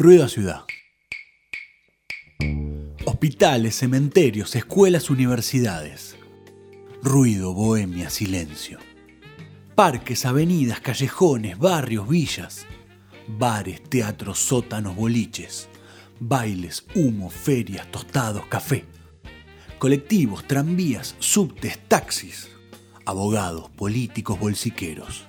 Ruido a ciudad. Hospitales, cementerios, escuelas, universidades. Ruido, bohemia, silencio. Parques, avenidas, callejones, barrios, villas. Bares, teatros, sótanos, boliches. Bailes, humo, ferias, tostados, café. Colectivos, tranvías, subtes, taxis. Abogados, políticos, bolsiqueros.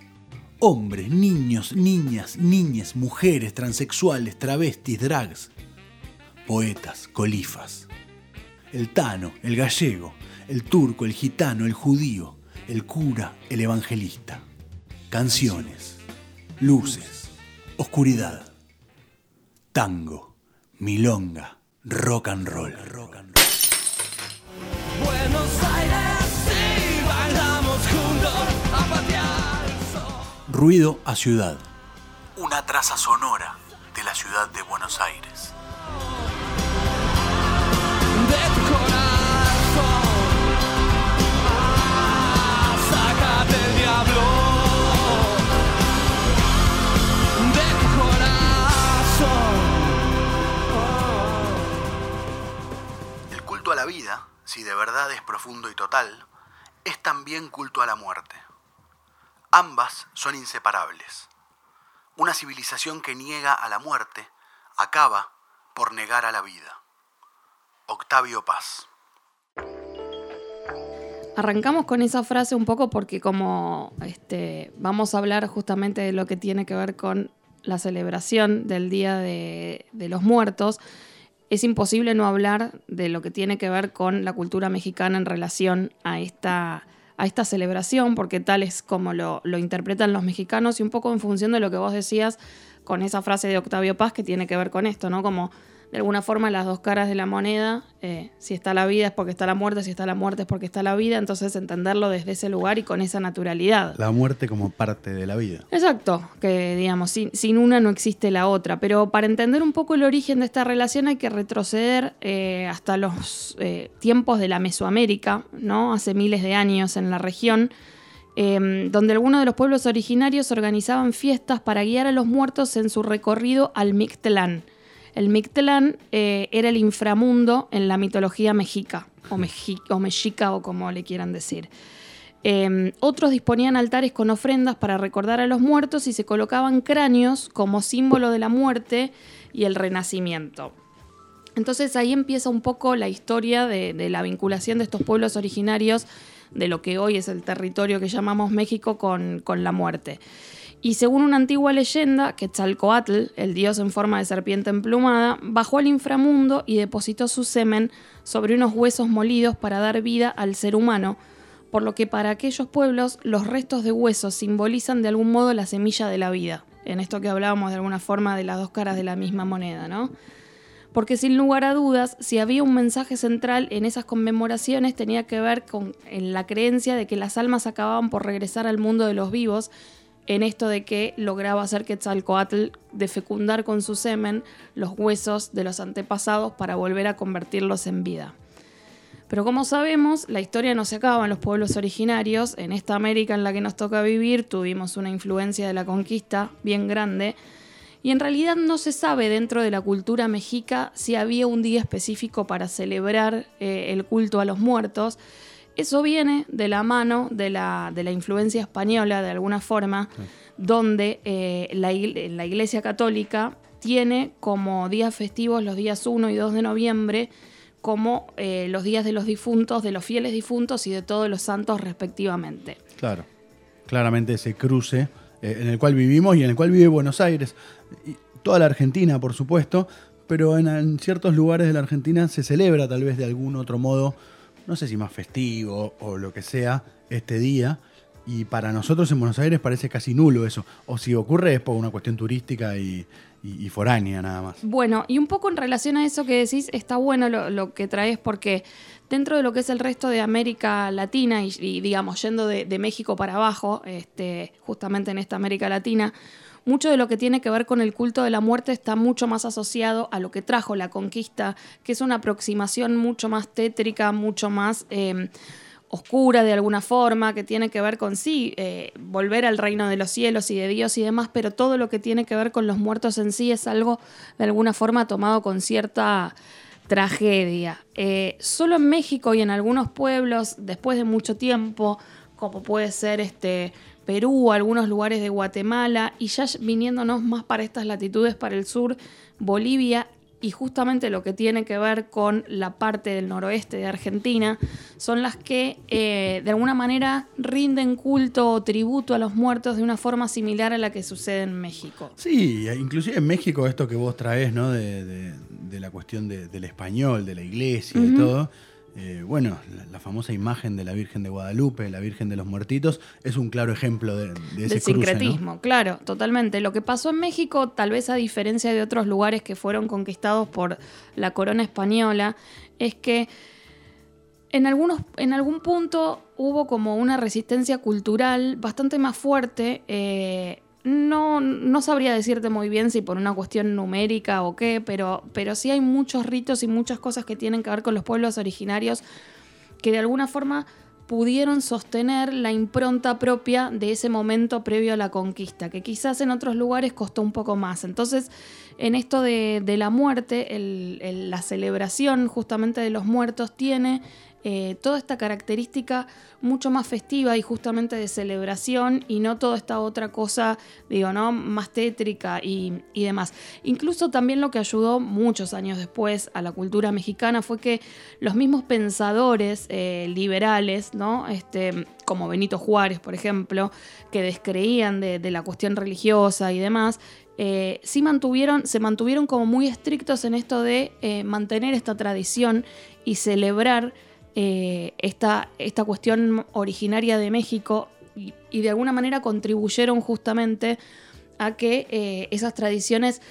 Hombres, niños, niñas, niñas, mujeres, transexuales, travestis, drags. Poetas, colifas. El tano, el gallego, el turco, el gitano, el judío, el cura, el evangelista. Canciones, luces, oscuridad. Tango, milonga, rock and roll. Ruido a ciudad. Una traza sonora de la ciudad de Buenos Aires. Ah. El culto a la vida, si de verdad es profundo y total, es también culto a la muerte. Ambas son inseparables. Una civilización que niega a la muerte acaba por negar a la vida. Octavio Paz. Arrancamos con esa frase un poco porque como este, vamos a hablar justamente de lo que tiene que ver con la celebración del Día de, de los Muertos, es imposible no hablar de lo que tiene que ver con la cultura mexicana en relación a esta, a esta celebración, porque tal es como lo, lo interpretan los mexicanos y un poco en función de lo que vos decías con esa frase de Octavio Paz que tiene que ver con esto, ¿no? Como de alguna forma las dos caras de la moneda, eh, si está la vida es porque está la muerte, si está la muerte es porque está la vida, entonces entenderlo desde ese lugar y con esa naturalidad. La muerte como parte de la vida. Exacto, que digamos, sin, sin una no existe la otra, pero para entender un poco el origen de esta relación hay que retroceder eh, hasta los eh, tiempos de la Mesoamérica, ¿no? Hace miles de años en la región, eh, donde algunos de los pueblos originarios organizaban fiestas para guiar a los muertos en su recorrido al Mictlán. El Mictlán eh, era el inframundo en la mitología mexica, o, meji- o mexica, o como le quieran decir. Eh, otros disponían altares con ofrendas para recordar a los muertos y se colocaban cráneos como símbolo de la muerte y el renacimiento. Entonces ahí empieza un poco la historia de, de la vinculación de estos pueblos originarios de lo que hoy es el territorio que llamamos México con, con la muerte. Y según una antigua leyenda, Quetzalcoatl, el dios en forma de serpiente emplumada, bajó al inframundo y depositó su semen sobre unos huesos molidos para dar vida al ser humano, por lo que para aquellos pueblos los restos de huesos simbolizan de algún modo la semilla de la vida. En esto que hablábamos de alguna forma de las dos caras de la misma moneda, ¿no? Porque sin lugar a dudas, si había un mensaje central en esas conmemoraciones tenía que ver con la creencia de que las almas acababan por regresar al mundo de los vivos, en esto de que lograba hacer Quetzalcoatl de fecundar con su semen los huesos de los antepasados para volver a convertirlos en vida. Pero como sabemos, la historia no se acaba en los pueblos originarios. En esta América en la que nos toca vivir tuvimos una influencia de la conquista bien grande. Y en realidad no se sabe dentro de la cultura mexica si había un día específico para celebrar eh, el culto a los muertos. Eso viene de la mano de la, de la influencia española, de alguna forma, donde eh, la, la Iglesia Católica tiene como días festivos los días 1 y 2 de noviembre como eh, los días de los difuntos, de los fieles difuntos y de todos los santos respectivamente. Claro. Claramente ese cruce eh, en el cual vivimos y en el cual vive Buenos Aires. Y toda la Argentina, por supuesto, pero en, en ciertos lugares de la Argentina se celebra tal vez de algún otro modo, no sé si más festivo o lo que sea, este día. Y para nosotros en Buenos Aires parece casi nulo eso. O si ocurre es por una cuestión turística y, y- foránea nada más. Bueno, y un poco en relación a eso que decís, está bueno lo, lo que traes porque dentro de lo que es el resto de América Latina y, y, digamos yendo de, de México para abajo, este, justamente en esta América Latina, mucho de lo que tiene que ver con el culto de la muerte está mucho más asociado a lo que trajo la conquista, que es una aproximación mucho más tétrica, mucho más... eh, oscura de alguna forma, que tiene que ver con sí, eh, volver al reino de los cielos y de Dios y demás, pero todo lo que tiene que ver con los muertos en sí es algo de alguna forma tomado con cierta tragedia. Eh, solo en México y en algunos pueblos, después de mucho tiempo, como puede ser este Perú, algunos lugares de Guatemala, y ya viniéndonos más para estas latitudes, para el sur, Bolivia y justamente lo que tiene que ver con la parte del noroeste de Argentina, son las que eh, de alguna manera rinden culto o tributo a los muertos de una forma similar a la que sucede en México. Sí, inclusive en México esto que vos traes, ¿no? De, de- de la cuestión de- del español, de la iglesia y todo. Eh, bueno, la, la famosa imagen de la Virgen de Guadalupe, la Virgen de los Muertitos, es un claro ejemplo de, de ese cruce, ¿no? sincretismo, claro, totalmente. Lo que pasó en México, tal vez a diferencia de otros lugares que fueron conquistados por la corona española, es que en, algunos, en algún punto hubo como una resistencia cultural bastante más fuerte. eh, no, no sabría decirte muy bien si por una cuestión numérica o qué, pero, pero sí hay muchos ritos y muchas cosas que tienen que ver con los pueblos originarios que de alguna forma pudieron sostener la impronta propia de ese momento previo a la conquista, que quizás en otros lugares costó un poco más. Entonces, en esto de, de la muerte, la celebración justamente de los muertos tiene eh, toda esta característica mucho más festiva y justamente de celebración y no toda esta otra cosa, digo, ¿no? Más tétrica y, y demás. Incluso también lo que ayudó muchos años después a la cultura mexicana fue que los mismos pensadores eh, liberales, ¿no? Este, como Benito Juárez, por ejemplo, que descreían de, la cuestión religiosa y demás, eh, sí mantuvieron, se mantuvieron como muy estrictos en esto de mantener esta tradición y celebrar eh, esta, esta cuestión originaria de México y, de alguna manera contribuyeron justamente a que eh, esas tradiciones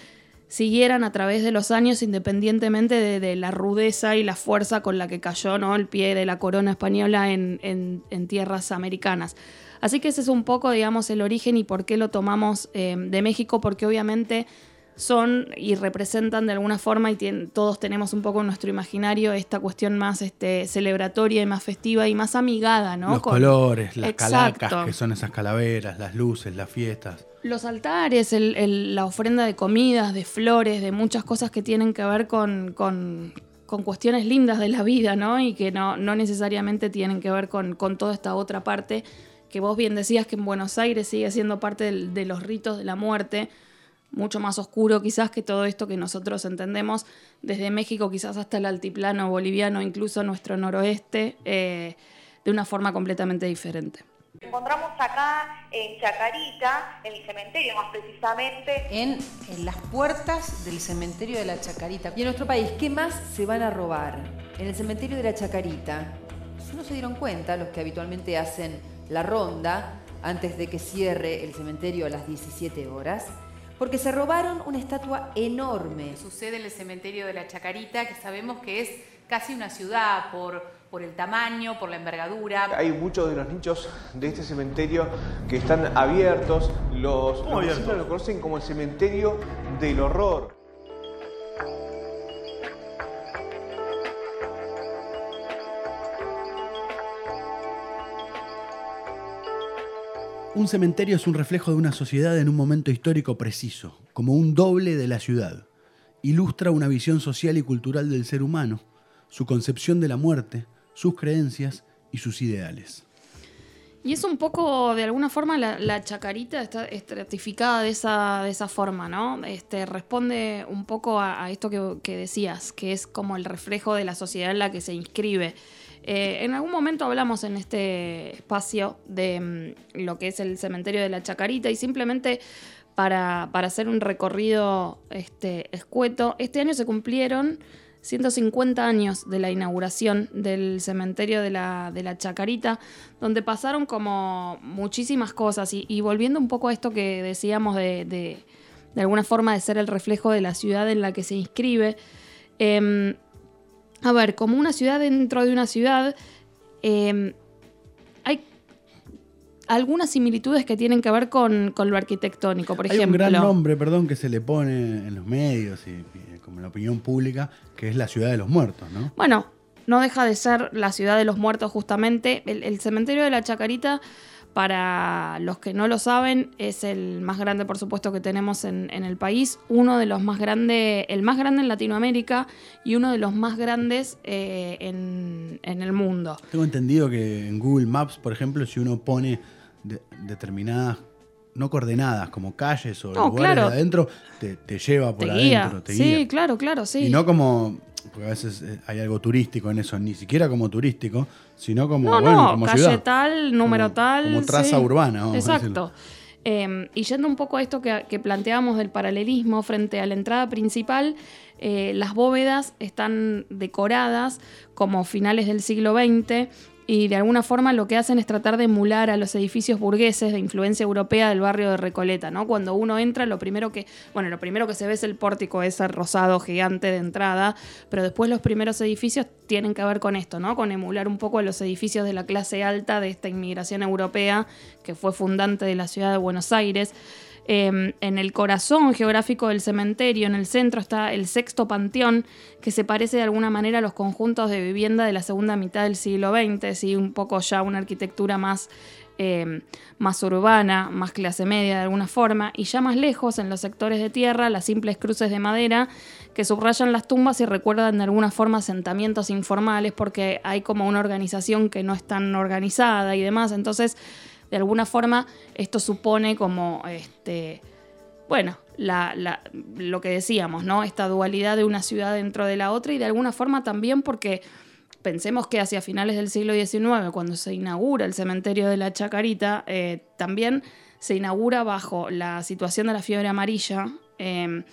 siguieran a través de los años independientemente de, la rudeza y la fuerza con la que cayó ¿no? el pie de la corona española en tierras americanas. Así que ese es un poco, digamos, el origen y por qué lo tomamos eh, de México, porque obviamente son y representan de alguna forma y todos tenemos un poco en nuestro imaginario esta cuestión más este, celebratoria y más festiva y más amigada, ¿no? Los Con- colores, las Exacto. calacas, que son esas calaveras, las luces, las fiestas. Los altares, el- el- la ofrenda de comidas, de flores, de muchas cosas que tienen que ver con, con- con cuestiones lindas de la vida, ¿no? Y que no, no necesariamente tienen que ver con, con toda esta otra parte que vos bien decías que en Buenos Aires sigue siendo parte de los ritos de la muerte, mucho más oscuro quizás que todo esto que nosotros entendemos desde México, quizás hasta el altiplano boliviano, incluso nuestro noroeste, eh, de una forma completamente diferente. Encontramos acá en Chacarita, en el cementerio más precisamente, en, en las puertas del cementerio de la Chacarita. Y en nuestro país, ¿qué más se van a robar? En el cementerio de la Chacarita, no se dieron cuenta los que habitualmente hacen la ronda antes de que cierre el cementerio a las 17 horas, porque se robaron una estatua enorme. Sucede en el cementerio de la Chacarita, que sabemos que es casi una ciudad por, por el tamaño, por la envergadura. Hay muchos de los nichos de este cementerio que están abiertos. Los, los lo conocen como el cementerio del horror. Un cementerio es un reflejo de una sociedad en un momento histórico preciso, como un doble de la ciudad. Ilustra una visión social y cultural del ser humano, su concepción de la muerte, sus creencias y sus ideales. Y es un poco, de alguna forma, la, chacarita está estratificada de esa, de esa forma, ¿no? Este, responde un poco a, esto que decías, que es como el reflejo de la sociedad en la que se inscribe. Eh, en algún momento hablamos en este espacio de mm, lo que es el cementerio de la Chacarita y simplemente para, para hacer un recorrido este, escueto, este año se cumplieron 150 años de la inauguración del cementerio de la, de la Chacarita, donde pasaron como muchísimas cosas y, volviendo un poco a esto que decíamos de, de, de alguna forma de ser el reflejo de la ciudad en la que se inscribe. em, a ver, como una ciudad dentro de una ciudad, eh, hay algunas similitudes que tienen que ver con, con lo arquitectónico, por Hay un ejemplo. gran nombre, perdón, que se le pone en los medios y, y como en la opinión pública, que es la ciudad de los muertos, ¿no? Bueno, no deja de ser la ciudad de los muertos justamente. El, el cementerio de la Chacarita, para los que no lo saben, es el más grande, por supuesto, que tenemos en, en el país. Uno de los más grandes, el más grande en Latinoamérica y uno de los más grandes eh, en, en el mundo. Tengo entendido que en Google Maps, por ejemplo, si uno pone de- determinadas, no coordenadas, como calles o No, lugares claro. de adentro, te, te lleva por Te guía. adentro, te sí, guía. claro, claro, sí. Y no como, porque a veces eh, hay algo turístico en eso, ni siquiera como turístico, sino como, No, bueno, no, como calle ciudad. tal, número Como- tal. como traza sí. urbana, vamos a Exacto. Eh, y yendo un poco a esto que, que planteábamos del paralelismo frente a la entrada principal, eh, las bóvedas están decoradas como finales del siglo XX y de alguna forma lo que hacen es tratar de emular a los edificios burgueses de influencia europea del barrio de Recoleta, ¿no? Cuando uno entra, lo primero que, bueno, lo primero que se ve es el pórtico ese rosado gigante de entrada, pero después los primeros edificios tienen que ver con esto, ¿no? Con emular un poco a los edificios de la clase alta de esta inmigración europea que fue fundante de la ciudad de Buenos Aires. Eh, en el corazón geográfico del cementerio, en el centro, está el sexto panteón, que se parece de alguna manera a los conjuntos de vivienda de la segunda mitad del siglo XX, ¿sí? un poco ya una arquitectura más, eh, más urbana, más clase media de alguna forma, y ya más lejos, en los sectores de tierra, las simples cruces de madera que subrayan las tumbas y recuerdan de alguna forma asentamientos informales, porque hay como una organización que no es tan organizada y demás, entonces de alguna forma esto supone como este bueno la- lo que decíamos no esta dualidad de una ciudad dentro de la otra y de alguna forma también porque pensemos que hacia finales del siglo XIX cuando se inaugura el cementerio de la Chacarita eh, también se inaugura bajo la situación de la fiebre amarilla eh,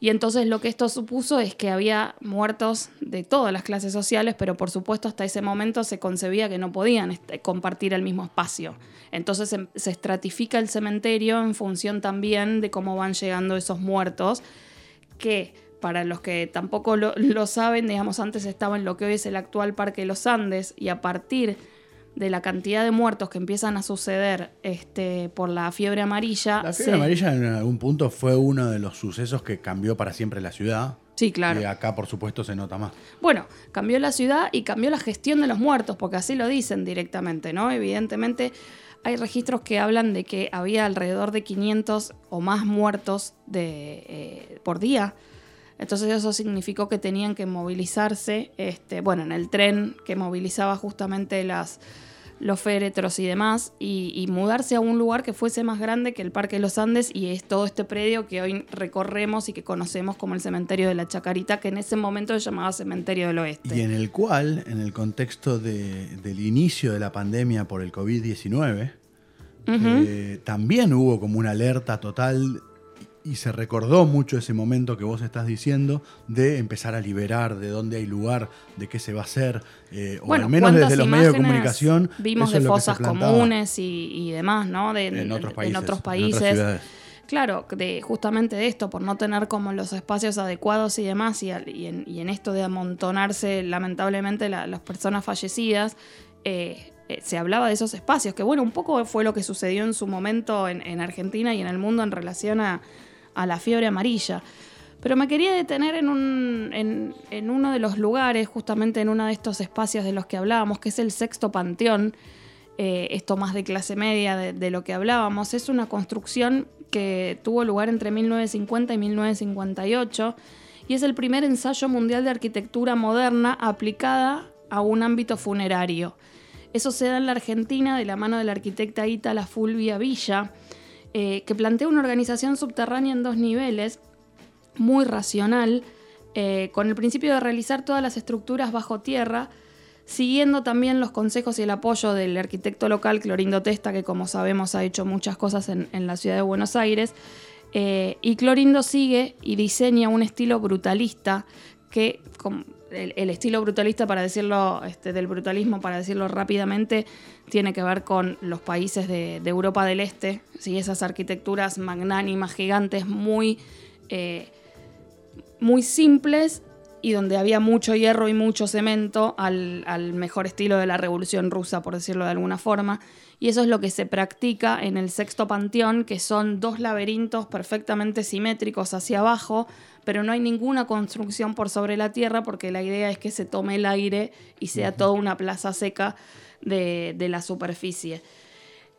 y entonces lo que esto supuso es que había muertos de todas las clases sociales, pero por supuesto hasta ese momento se concebía que no podían este, compartir el mismo espacio. Entonces em- se estratifica el cementerio en función también de cómo van llegando esos muertos, que para los que tampoco lo, lo saben, digamos, antes estaba en lo que hoy es el actual Parque de los Andes, y a partir de la cantidad de muertos que empiezan a suceder este, por la fiebre amarilla... La se- fiebre amarilla en algún punto fue uno de los sucesos que cambió para siempre la ciudad. Sí, claro. Y acá, por supuesto, se nota más. Bueno, cambió la ciudad y cambió la gestión de los muertos, porque así lo dicen directamente, ¿no? Evidentemente hay registros que hablan de que había alrededor de 500 o más muertos de, eh, por día. Entonces eso significó que tenían que movilizarse, este, bueno, en el tren que movilizaba justamente las, los féretros y demás, y, y mudarse a un lugar que fuese más grande que el Parque de los Andes y es todo este predio que hoy recorremos y que conocemos como el Cementerio de la Chacarita, que en ese momento se llamaba Cementerio del Oeste. Y en el cual, en el contexto de- del inicio de la pandemia por el COVID-19, eh, también hubo como una alerta total y se recordó mucho ese momento que vos estás diciendo de empezar a liberar de dónde hay lugar, de qué se va a hacer, eh, o Bueno, al menos ¿cuántas desde los medios de comunicación. Vimos de fosas comunes y, y demás, ¿no? De, En otros países. En otros en países. otras. Claro, de justamente de esto, por no tener como los espacios adecuados y demás, y, en, y en esto de amontonarse lamentablemente la- las personas fallecidas, eh, eh, se hablaba de esos espacios, que bueno, un poco fue lo que sucedió en su momento en, en Argentina y en el mundo en relación a, a la fiebre amarilla. Pero me quería detener en, un, en, uno de los lugares, justamente en uno de estos espacios de los que hablábamos, que es el sexto panteón, eh, esto más de clase media de, de lo que hablábamos, es una construcción que tuvo lugar entre 1950 y 1958 y es el primer ensayo mundial de arquitectura moderna aplicada a un ámbito funerario. Eso se da en la Argentina de la mano de la arquitecta Ítala Fulvia Villa, eh, que plantea una organización subterránea en dos niveles, muy racional, eh, con el principio de realizar todas las estructuras bajo tierra, siguiendo también los consejos y el apoyo del arquitecto local Clorindo Testa, que como sabemos ha hecho muchas cosas en, la ciudad de Buenos Aires. Eh, y Clorindo sigue y diseña un estilo brutalista que, el, estilo brutalista, para decirlo, este, del brutalismo, para decirlo rápidamente, tiene que ver con los países de, de Europa del Este, ¿sí? esas arquitecturas magnánimas, gigantes, muy, eh, muy simples y donde había mucho hierro y mucho cemento al, al mejor estilo de la Revolución Rusa, por decirlo de alguna forma. Y eso es lo que se practica en el sexto panteón, que son dos laberintos perfectamente simétricos hacia abajo, pero no hay ninguna construcción por sobre la tierra porque la idea es que se tome el aire y sea toda una plaza seca de, de la superficie.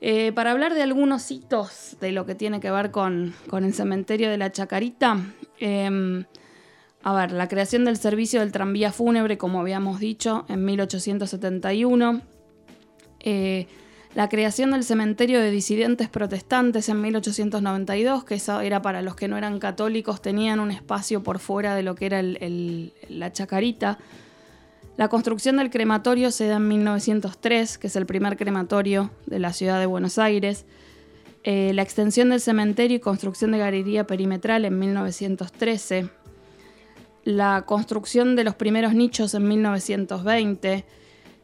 Eh, para hablar de algunos hitos de lo que tiene que ver con, con el cementerio de la Chacarita, em, a ver, la creación del servicio del tranvía fúnebre, como habíamos dicho, en 1871. Eh, la creación del cementerio de disidentes protestantes en 1892, que eso era para los que no eran católicos, tenían un espacio por fuera de lo que era la Chacarita. La construcción del crematorio se da en 1903, que es el primer crematorio de la ciudad de Buenos Aires. Eh, la extensión del cementerio y construcción de galería perimetral en 1913. La construcción de los primeros nichos en 1920.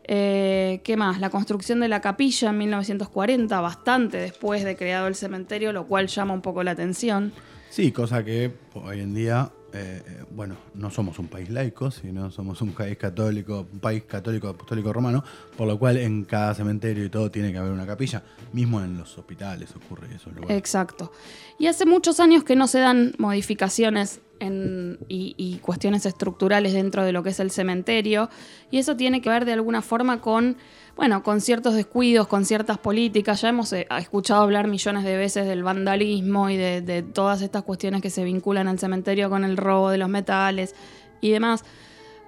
Eh, ¿Qué más? La construcción de la capilla en 1940, bastante después de creado el cementerio, lo cual llama un poco la atención. Sí, cosa que hoy en día, eh, eh, bueno, no somos un país laico, sino somos un país católico, un país católico apostólico romano, por lo cual en cada cementerio y todo tiene que haber una capilla, mismo en los hospitales ocurre eso. Exacto. Y hace muchos años que no se dan modificaciones y, cuestiones estructurales dentro de lo que es el cementerio. Y eso tiene que ver de alguna forma con, bueno, con ciertos descuidos, con ciertas políticas. Ya hemos eh, escuchado hablar millones de veces del vandalismo y de, de todas estas cuestiones que se vinculan al cementerio con el robo de los metales y demás.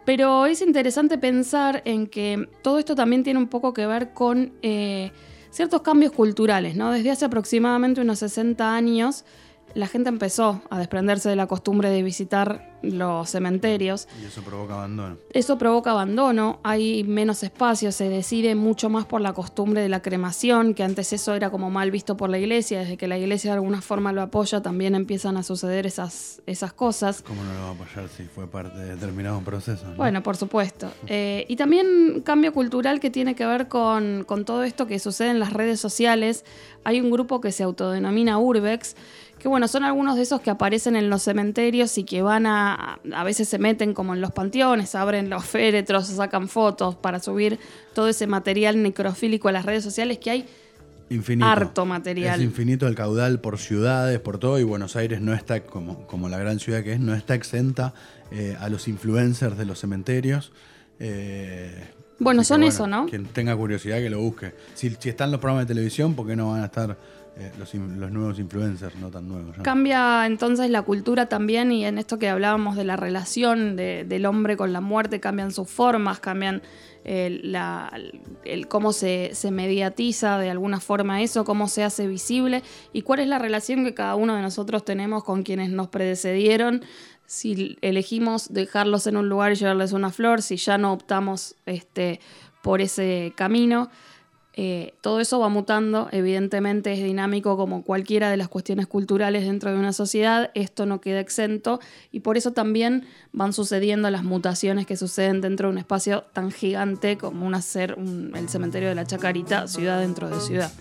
Pero es interesante pensar en que todo esto también tiene un poco que ver con eh, ciertos cambios culturales, ¿no? Desde hace aproximadamente unos 60 años, la gente empezó a desprenderse de la costumbre de visitar los cementerios. Y eso provoca abandono. Eso provoca abandono, hay menos espacio, se decide mucho más por la costumbre de la cremación, que antes eso era como mal visto por la iglesia, desde que la iglesia de alguna forma lo apoya, también empiezan a suceder esas, esas cosas. ¿Cómo no lo va a apoyar si fue parte de determinado proceso? no? Bueno, por supuesto. Eh, y también cambio cultural que tiene que ver con, con todo esto que sucede en las redes sociales. Hay un grupo que se autodenomina Urbex, que bueno, son algunos de esos que aparecen en los cementerios y que van a, a veces se meten como en los panteones, abren los féretros, sacan fotos para subir todo ese material necrofílico a las redes sociales que hay Infinito. harto material. Es infinito el caudal por ciudades, por todo, y Buenos Aires no está, como, como la gran ciudad que es, no está exenta eh, a los influencers de los cementerios. Eh, Bueno, son que, eso, ¿no? Quien tenga curiosidad que lo busque. Si, si están los programas de televisión, ¿por qué no van a estar eh, los, nuevos influencers, no tan nuevos? Cambia entonces la cultura también y en esto que hablábamos de la relación de- del hombre con la muerte, cambian sus formas, cambian eh, el cómo se, se mediatiza de alguna forma eso, cómo se hace visible y cuál es la relación que cada uno de nosotros tenemos con quienes nos precedieron. Si elegimos dejarlos en un lugar y llevarles una flor, si ya no optamos este, por ese camino. Eh, todo eso va mutando, evidentemente es dinámico como cualquiera de las cuestiones culturales dentro de una sociedad, esto no queda exento y por eso también van sucediendo las mutaciones que suceden dentro de un espacio tan gigante como un hacer un- el cementerio de la Chacarita, ciudad dentro de ciudad.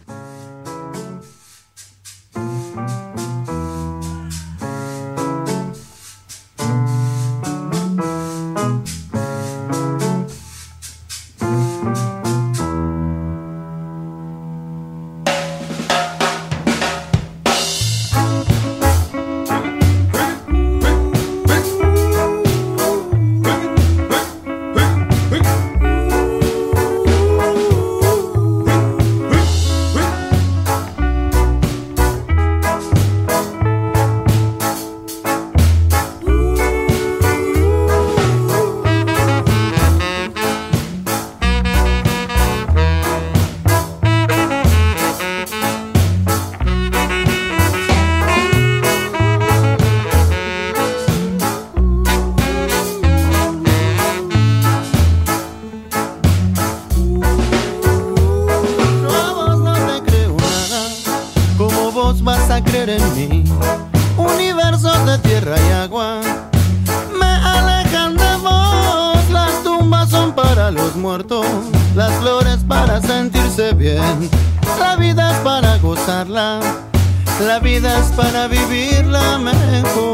solamente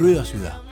Ruido Ciudad.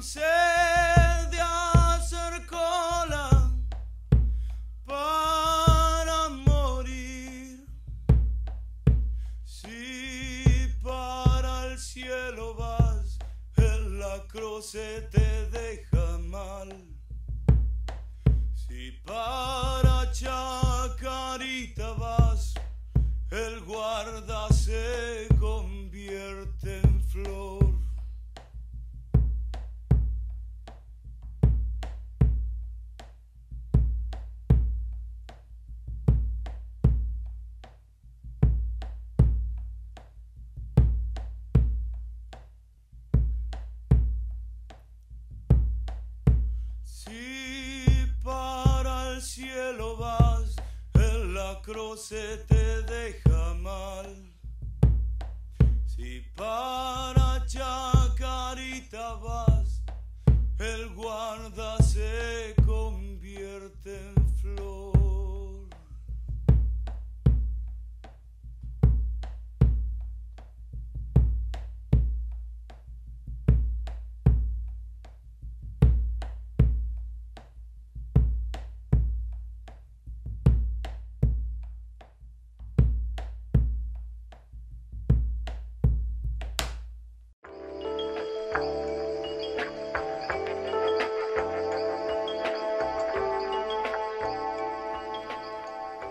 Me cansé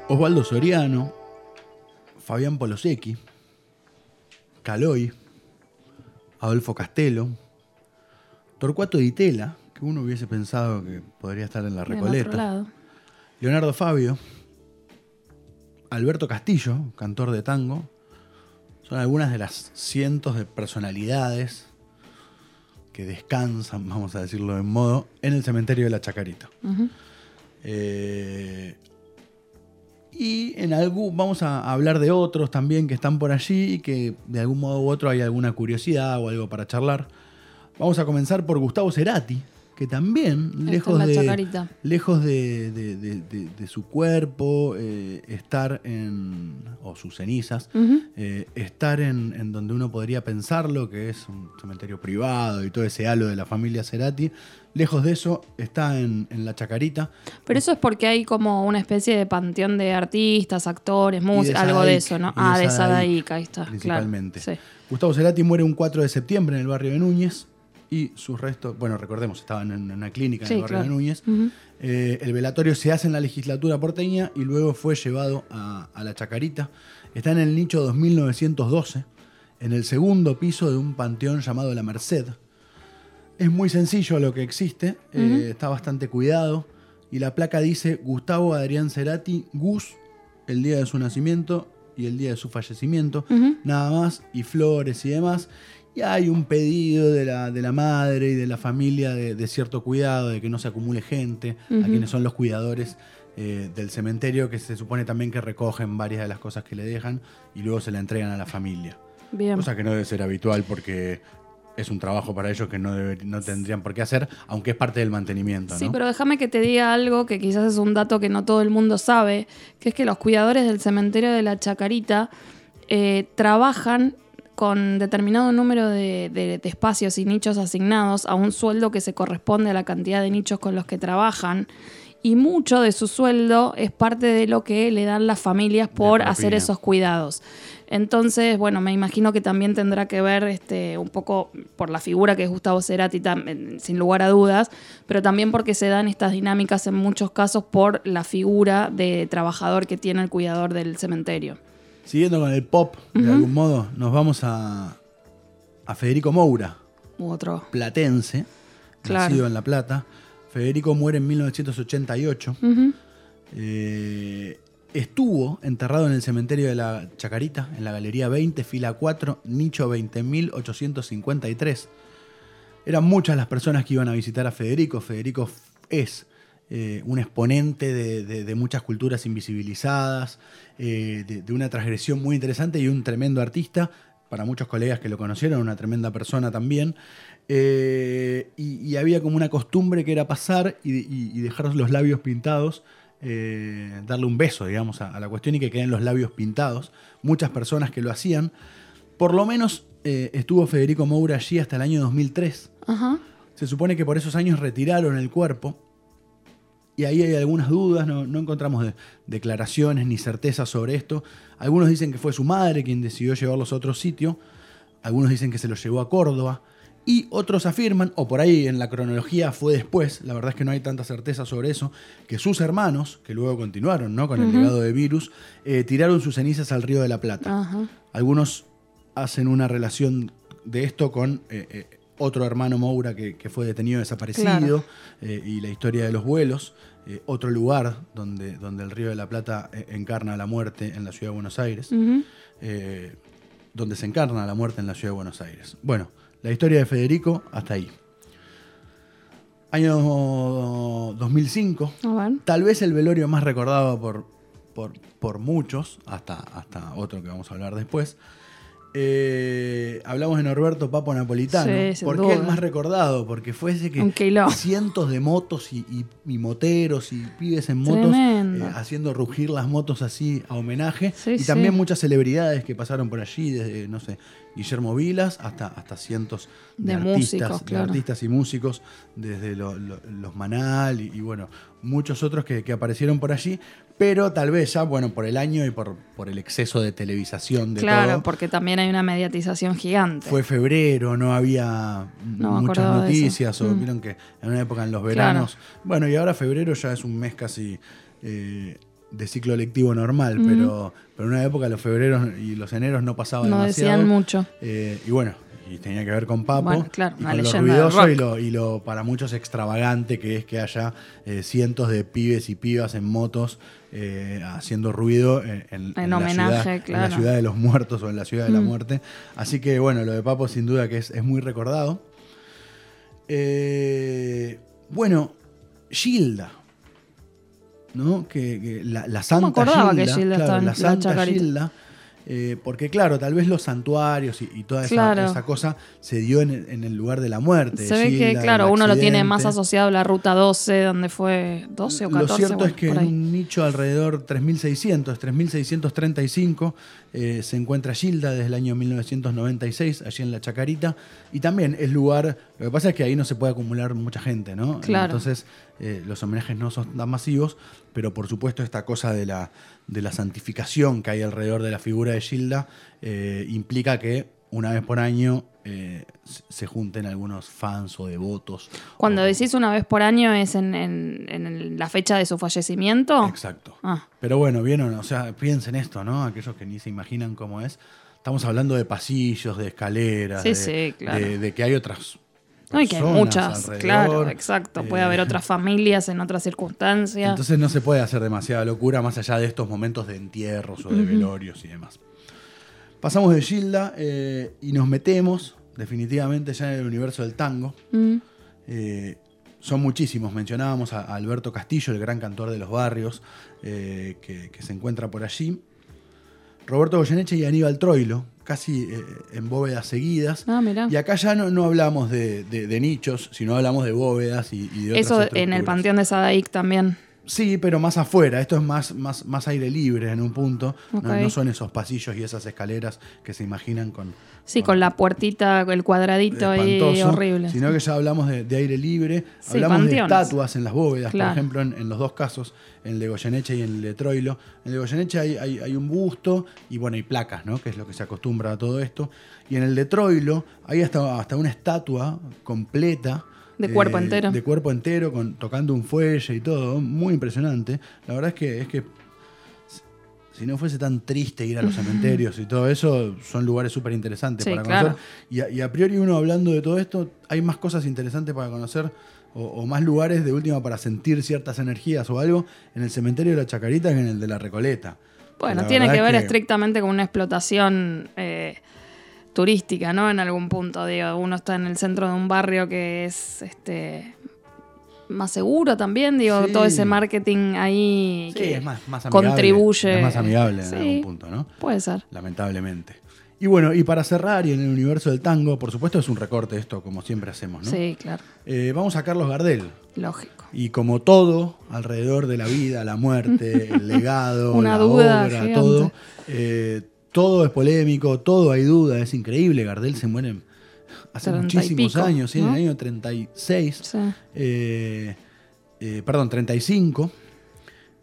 Osvaldo Soriano, Fabián Polosecchi, Caloy, Adolfo Castelo, Torcuato Di Tela, que uno hubiese pensado que podría estar en la Recoleta. Leonardo Fabio, Alberto Castillo, cantor de tango, son algunas de las cientos de personalidades que descansan, vamos a decirlo de modo, en el cementerio de la Chacarita. Eh, y en algún, vamos a hablar de otros también que están por allí y que de algún modo u otro hay alguna curiosidad o algo para charlar. Vamos a comenzar por Gustavo Cerati, que también, Está lejos de, lejos de, de- de- de- de su cuerpo, eh, estar en, o sus cenizas, eh, estar en, en donde uno podría pensarlo, que es un cementerio privado y todo ese halo de la familia Cerati, lejos de eso está en, en la Chacarita. Pero eso es porque hay como una especie de panteón de artistas, actores, músicos, algo de eso, ¿no? Ah, de Sadaic, Sadaic, ahí está. principalmente. Claro. Sí. Gustavo Cerati muere un 4 de septiembre en el barrio de Núñez y sus restos, bueno, recordemos, estaban en una clínica en el barrio claro. de Núñez. Eh, el velatorio se hace en la legislatura porteña y luego fue llevado a, a la Chacarita. Está en el nicho 2912, en el segundo piso de un panteón llamado La Merced. Es muy sencillo lo que existe, eh, está bastante cuidado y la placa dice Gustavo Adrián Cerati, Gus, el día de su nacimiento y el día de su fallecimiento, nada más, y flores y demás. Y hay un pedido de la, de la madre y de la familia de, de cierto cuidado, de que no se acumule gente, a quienes son los cuidadores eh, del cementerio, que se supone también que recogen varias de las cosas que le dejan y luego se la entregan a la familia. Bien. Cosa que no debe ser habitual porque es un trabajo para ellos que no, no tendrían por qué hacer, aunque es parte del mantenimiento. Sí, ¿no? pero déjame que te diga algo que quizás es un dato que no todo el mundo sabe, que es que los cuidadores del cementerio de la Chacarita eh, trabajan con determinado número de, de- de espacios y nichos asignados a un sueldo que se corresponde a la cantidad de nichos con los que trabajan. Y mucho de su sueldo es parte de lo que le dan las familias por hacer esos cuidados. Entonces, bueno, me imagino que también tendrá que ver este, un poco por la figura que es Gustavo Cerati, sin lugar a dudas, pero también porque se dan estas dinámicas en muchos casos por la figura de trabajador que tiene el cuidador del cementerio. Siguiendo con el pop, de algún modo, nos vamos a, a Federico Moura, otro. platense, Claro. nacido en La Plata. Federico muere en 1988. Ujú. Eh, estuvo enterrado en el cementerio de la Chacarita, en la Galería 20, fila 4, nicho 20.853. Eran muchas las personas que iban a visitar a Federico. Federico es eh, un exponente de, de- de muchas culturas invisibilizadas, eh, de, de una transgresión muy interesante y un tremendo artista. Para muchos colegas que lo conocieron, una tremenda persona también. Eh, y, y había como una costumbre que era pasar y, y- y dejar los labios pintados, darle un beso, digamos, a, a la cuestión y que queden los labios pintados. Muchas personas que lo hacían. Por lo menos estuvo Federico Moura allí hasta el año 2003. Ajá. Se supone que por esos años retiraron el cuerpo. Y ahí hay algunas dudas, no, no encontramos de- declaraciones ni certezas sobre esto. Algunos dicen que fue su madre quien decidió llevarlos a otro sitio. Algunos dicen que se los llevó a Córdoba. Y otros afirman, o por ahí en la cronología fue después, la verdad es que no hay tanta certeza sobre eso, que sus hermanos, que luego continuaron ¿no? con el legado de Virus, eh, tiraron sus cenizas al río de la Plata. Algunos hacen una relación de esto con eh, eh, otro hermano Moura que, que fue detenido desaparecido Claro. eh, y la historia de los vuelos. eh, otro lugar donde, donde el Río de la Plata eh, encarna la muerte en la ciudad de Buenos Aires. Eh, donde se encarna la muerte en la ciudad de Buenos Aires. Bueno, la historia de Federico hasta ahí. Año 2005, A ver. Tal vez el velorio más recordado por, por, por muchos, hasta, hasta otro que vamos a hablar después. Eh, hablamos de Norberto Papo Napolitano. Sí, sin ¿Por qué duda. el más recordado? Porque fue ese que cientos de motos y, y- y moteros y pibes en motos eh, haciendo rugir las motos así a homenaje. Sí, y sí. también muchas celebridades que pasaron por allí, desde, no sé, Guillermo Vilas hasta, hasta cientos de, De artistas, músicos, de artistas y músicos, desde lo- lo- los Manal y, y, bueno, muchos otros que, que aparecieron por allí, pero tal vez ya, bueno, por el año y por, por el exceso de televisación de Claro, todo. porque también hay una mediatización gigante. Fue febrero, no había No muchas noticias, o Mm. vieron que en una época en los Claro. veranos. Bueno, y ahora febrero ya es un mes casi eh, de ciclo lectivo normal, pero, pero en una época los febreros y los eneros no pasaba No demasiado. decían mucho. Eh, y bueno, y tenía que ver con Papo. Bueno, claro, y una con lo ruidoso y lo, y lo para muchos extravagante que es que haya eh, cientos de pibes y pibas en motos eh, haciendo ruido en, en- En la homenaje, ciudad, en la ciudad de los muertos o en la ciudad de la Mm. muerte. Así que bueno, lo de Papo sin duda que es, es muy recordado. Eh, bueno, Gilda. ¿No? Que, que la, la santa acordaba que Gilda, Gilda claro, estaba en la santa. Gilda eh, porque claro, tal vez los santuarios y, y toda esa, Claro. esa cosa se dio en, en el lugar de la muerte. Se ve que, claro, uno lo tiene más asociado a la ruta 12, donde fue 12 o 14. Lo cierto bueno, es que en un nicho alrededor 3600, 3635, eh, se encuentra Gilda desde el año 1996, allí en la Chacarita. Y también es lugar. Lo que pasa es que ahí no se puede acumular mucha gente, ¿no? Claro. Entonces, eh, los homenajes no son tan masivos, pero por supuesto, esta cosa de la, de la santificación que hay alrededor de la figura de Gilda eh, implica que una vez por año eh, se- junten algunos fans o devotos. Cuando o- decís una vez por año es en, en- en la fecha de su fallecimiento. Exacto. Ah, Pero bueno, vieron, o sea, piensen esto, ¿no? Aquellos que ni se imaginan cómo es. Estamos hablando de pasillos, de escaleras, Sí, de, sí, claro. de- de que hay otras. No, y que hay personas muchas, alrededor. claro, exacto. Puede Eh, haber otras familias en otras circunstancias. Entonces no se puede hacer demasiada locura más allá de estos momentos de entierros o de velorios y demás. Pasamos de Gilda eh, y nos metemos definitivamente ya en el universo del tango. Mm, Eh, son muchísimos. Mencionábamos a, a Alberto Castillo, el gran cantor de los barrios, eh, que, que se encuentra por allí. Roberto Goyeneche y Aníbal Troilo, casi eh, en bóvedas seguidas. Ah, mirá. Y acá ya no, no hablamos de, de- de nichos, sino hablamos de bóvedas y, y de otras Eso en el panteón de Sadaic también. Sí, pero más afuera. Esto es más, más, más aire libre en un punto. No- son esos pasillos y esas escaleras que se imaginan con, Sí, con la puertita, el cuadradito ahí espantoso, horrible. Sino que ya hablamos de, de aire libre, Sí, hablamos de estatuas en las bóvedas, Claro. por ejemplo, en, en los dos casos, en el de Goyeneche y en el de Troilo. En el de Goyeneche hay, hay- hay un busto y bueno, hay placas, ¿no? Que es lo que se acostumbra a todo esto. Y en el de Troilo hay hasta, hasta una estatua completa. Eh, De cuerpo entero. De cuerpo entero, con, tocando un fuelle y todo. Muy impresionante. La verdad es que, es que si no fuese tan triste ir a los cementerios y todo eso, son lugares súper interesantes Sí, para claro. conocer. Y a, y a priori uno hablando de todo esto, hay más cosas interesantes para conocer o, o más lugares de última para sentir ciertas energías o algo en el cementerio de la Chacarita que en el de la Recoleta. Bueno, La tiene que ver es estrictamente con una explotación eh, turística, ¿no? En algún punto, digo, uno está en el centro de un barrio que es este más seguro también, digo, Sí. todo ese marketing ahí Sí, que es más, más amigable. contribuye. Es más amigable en algún punto, ¿no? Puede ser. Lamentablemente. Y bueno, y para cerrar, y en el universo del tango, por supuesto es un recorte esto, como siempre hacemos, ¿no? Sí, claro, Eh, vamos a Carlos Gardel. lógico. Y como todo alrededor de la vida, la muerte, el legado, Una la duda obra, gigante. todo, eh, todo es polémico, todo hay duda, es increíble. Gardel se muere hace muchísimos pico, años, ¿sí? en el año 36, Sí. eh, eh, perdón, 35,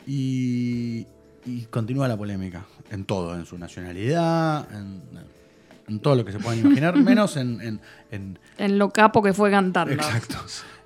y, y continúa la polémica en todo, en su nacionalidad, en, en todo lo que se puedan imaginar, menos en- en- en, En lo capo que fue cantando. Exacto.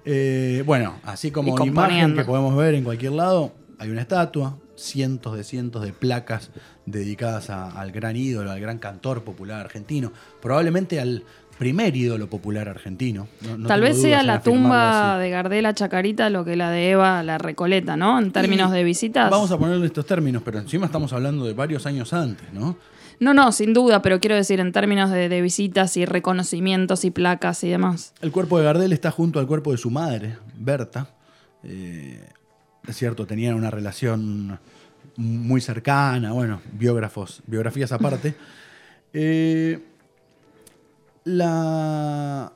Eh, bueno, así como imagen que podemos ver en cualquier lado, hay una estatua, cientos de cientos de placas dedicadas a- al gran ídolo, al gran cantor popular argentino, probablemente al primer ídolo popular argentino. No- no Tal vez sea la tumba así. de Gardela Chacarita lo que la de Eva la Recoleta, ¿no? En términos Y de visitas. Vamos a ponerle estos términos, pero encima estamos hablando de varios años antes, ¿no? No, no, sin duda, pero quiero decir en términos de, de visitas y reconocimientos y placas y demás. El cuerpo de Gardel está junto al cuerpo de su madre, Berta. Eh, es cierto, tenían una relación muy cercana, bueno, biógrafos, biografías aparte. Eh, la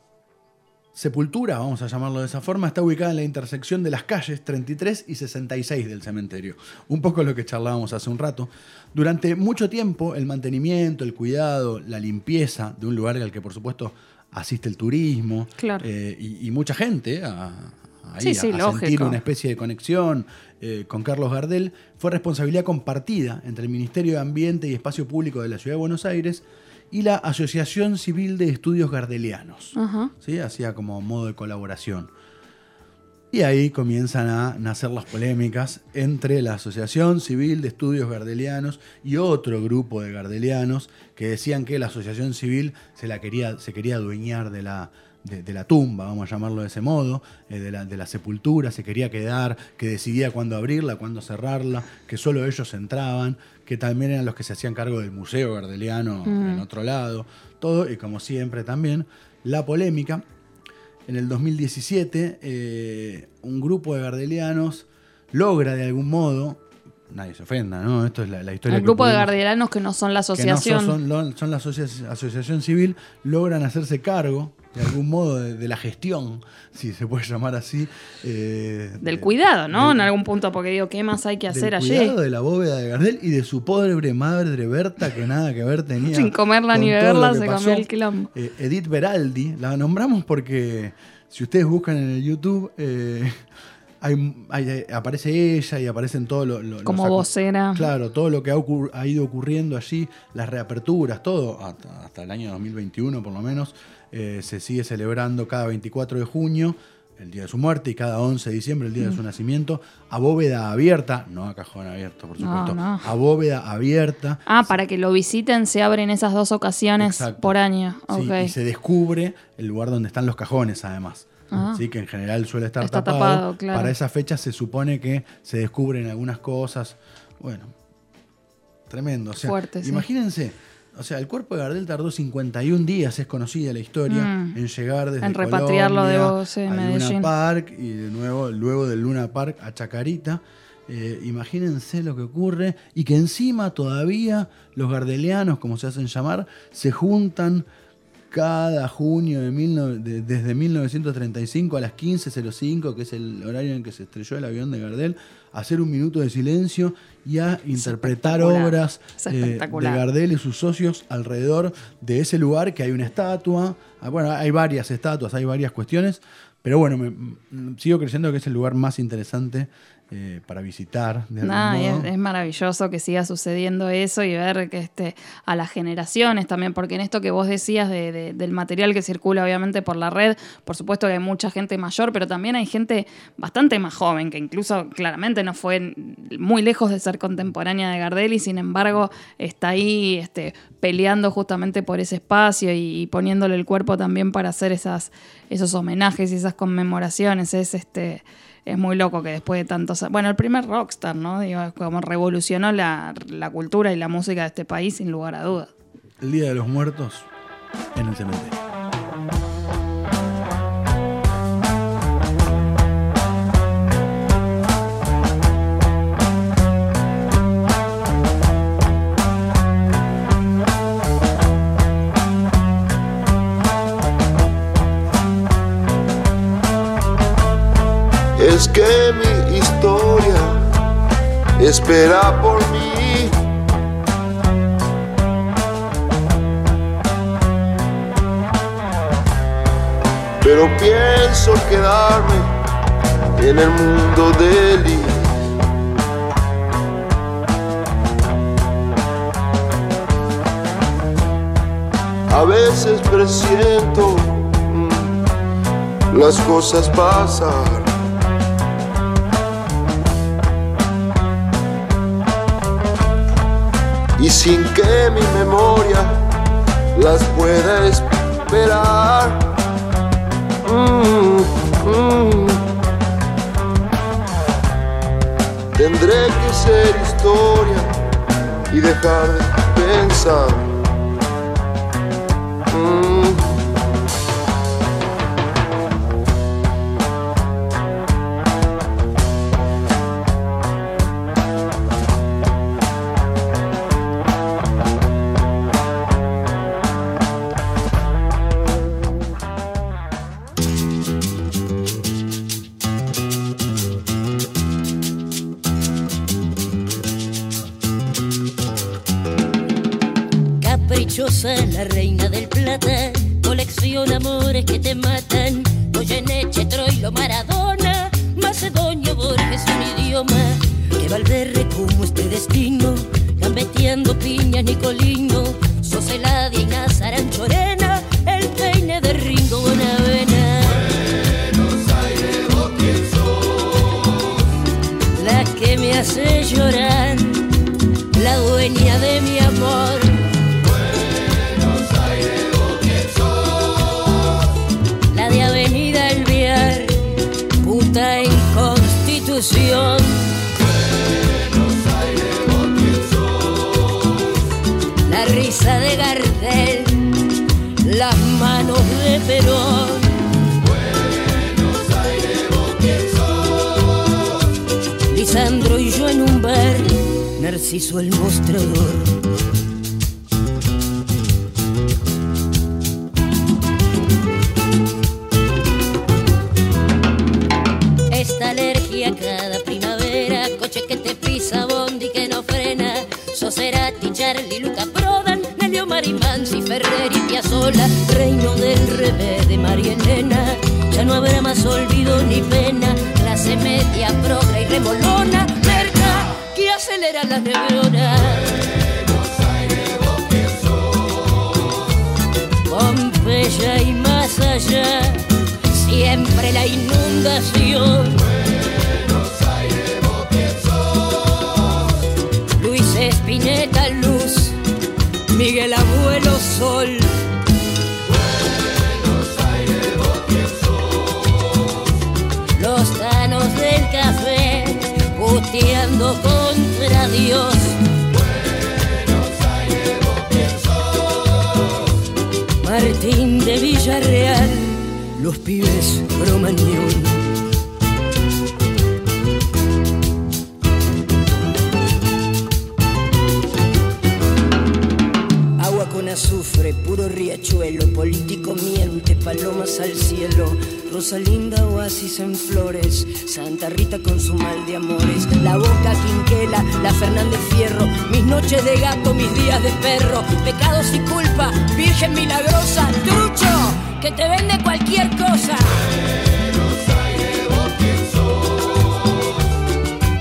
sepultura, vamos a llamarlo de esa forma, está ubicada en la intersección de las calles 33 y 66 del cementerio. Un poco lo que charlábamos hace un rato. Durante mucho tiempo, el mantenimiento, el cuidado, la limpieza de un lugar al que, por supuesto, asiste el turismo Claro. eh, y, y mucha gente a, ahí, Sí, sí, a lógico. sentir una especie de conexión eh, con Carlos Gardel, fue responsabilidad compartida entre el Ministerio de Ambiente y Espacio Público de la Ciudad de Buenos Aires y la Asociación Civil de Estudios Gardelianos. Ajá. ¿sí? Hacía como modo de colaboración. Y ahí comienzan a nacer las polémicas entre la Asociación Civil de Estudios Gardelianos y otro grupo de gardelianos que decían que la Asociación Civil se, la quería, se quería adueñar de la, de, de la tumba, vamos a llamarlo de ese modo, eh, de, la, de la sepultura, se quería quedar, que decidía cuándo abrirla, cuándo cerrarla, que solo ellos entraban, que también eran los que se hacían cargo del Museo Gardeliano en otro lado, todo, y como siempre también, la polémica en el 2017, eh, un grupo de gardelianos logra de algún modo, nadie se ofenda, ¿no? Esto es la, la historia El que grupo de gardelianos que no son la que no asociación. son, son- son la asocia- asociación civil, logran hacerse cargo de algún modo de, de la gestión, si se puede llamar así. eh, del de- cuidado, ¿no? del- en algún punto, porque digo, ¿qué más hay que del hacer allí? cuidado de la bóveda de Gardel y de su pobre madre Berta, que nada que ver tenía. Sin comerla ni beberla, se pasó. comió el quilombo. Eh, Edith Beraldi, la nombramos porque si ustedes buscan en el YouTube, eh, hay- hay- aparece ella y aparecen todos lo- lo- los Como vocera. Claro, todo lo que ha, ocur- ha ido ocurriendo allí, las reaperturas, todo, hasta, hasta el año 2021 por lo menos, eh, se sigue celebrando cada 24 de junio, el día de su muerte, y cada 11 de diciembre, el día de su nacimiento, a bóveda abierta, no a cajón abierto, por supuesto, no. a bóveda abierta. Ah, para que lo visiten se abren esas dos ocasiones Exacto. por año. Sí, y se descubre el lugar donde están los cajones, además. Ah. Sí, que en general suele estar Está tapado. tapado, claro. Para esa fecha se supone que se descubren algunas cosas. Bueno, tremendo. O sea, Fuerte, sí. O sea, el cuerpo de Gardel tardó 51 días, es conocida la historia, Mm. en llegar desde En repatriarlo de vos, a Medellín. Luna Park y de nuevo, luego del Luna Park a Chacarita. Eh, imagínense lo que ocurre y que encima todavía los gardelianos, como se hacen llamar, se juntan cada junio de mil no- de- desde 1935 a las 15.05, que es el horario en que se estrelló el avión de Gardel, hacer un minuto de silencio y a interpretar obras eh, de. Gardel y sus socios alrededor de ese lugar, que hay una estatua, ah, bueno, hay varias estatuas, hay varias cuestiones, pero bueno, me- m- sigo creyendo que es el lugar más interesante eh, para visitar. De Nah, es, es maravilloso que siga sucediendo eso y ver que este, a las generaciones también, porque en esto que vos decías de- de- del material que circula obviamente por la red, por supuesto que hay mucha gente mayor, pero también hay gente bastante más joven, que incluso claramente no fue muy lejos de ser contemporánea de Gardel y sin embargo está ahí este, peleando justamente por ese espacio y, y poniéndole el cuerpo también para hacer esas, esos homenajes y esas conmemoraciones. Es este es muy loco que después de tantos Bueno, el primer rockstar, ¿no? Digo, como revolucionó la, la cultura y la música de este país, sin lugar a dudas. El Día de los Muertos en el cementerio. Es que mi historia espera por mí. Pero pienso quedarme en el mundo de Lee. A veces presiento mm, las cosas pasar. Y sin que mi memoria las pueda esperar. Mm, mm. Tendré que ser historia y dejar de pensar. La reina manos de Perón. Lisandro y yo en un bar Narciso el mostrador. Esta alergia cada primavera, coche que te pisa, bondi que no frena, Soserati, Charlie, Luca Ferrer y Piazzolla, reino del revés de María Elena, ya no habrá más olvido ni pena, clase media, progre y remolona, merca que acelera la neurona. Pompeya y más allá, siempre la inundación. Luis Espineta Dios. Martín de Villarreal, los pibes cromañón. Agua con azufre, puro riachuelo, político miente, palomas al cielo, Rosalinda en flores, Santa Rita con su mal de amores, la boca quinquela, la Fernández Fierro, mis noches de gato, mis días de perro, pecados y culpa, Virgen milagrosa, trucho, que te vende cualquier cosa.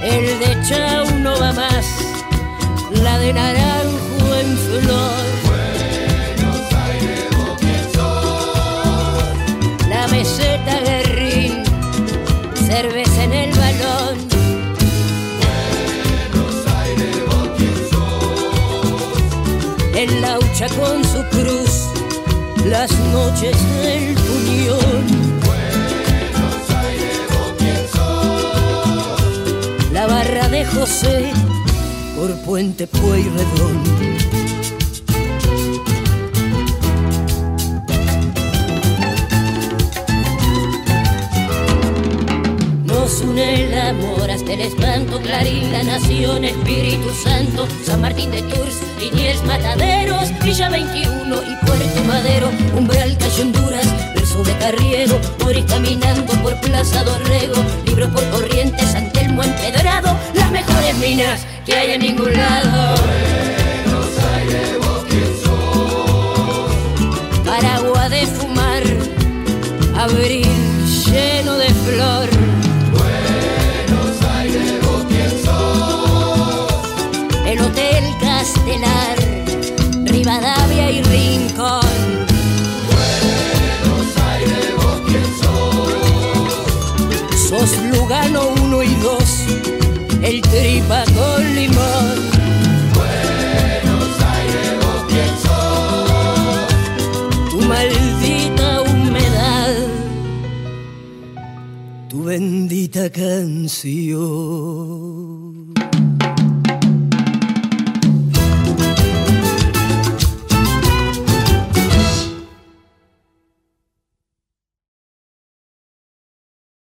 El de Chau no va más, la de naranjo en flor. Meseta guerrín, cerveza en el balón. El laucha con su cruz, las noches del puñón. La barra de José por Puente Pueyrredón. Une el amor hasta el espanto, Clarín, la nación, Espíritu Santo, San Martín de Tours, Liniers, Mataderos, Villa 21 y Puerto Madero, Umbral, Calle Honduras, verso de Carriero, morir caminando por Plaza Dorrego, libros por Corrientes, San Telmo empedrado, las mejores minas que hay en ningún lado. Aragua de fumar, abril Lugano 1 y 2, el tripa con limón. Tu maldita humedad, tu bendita canción.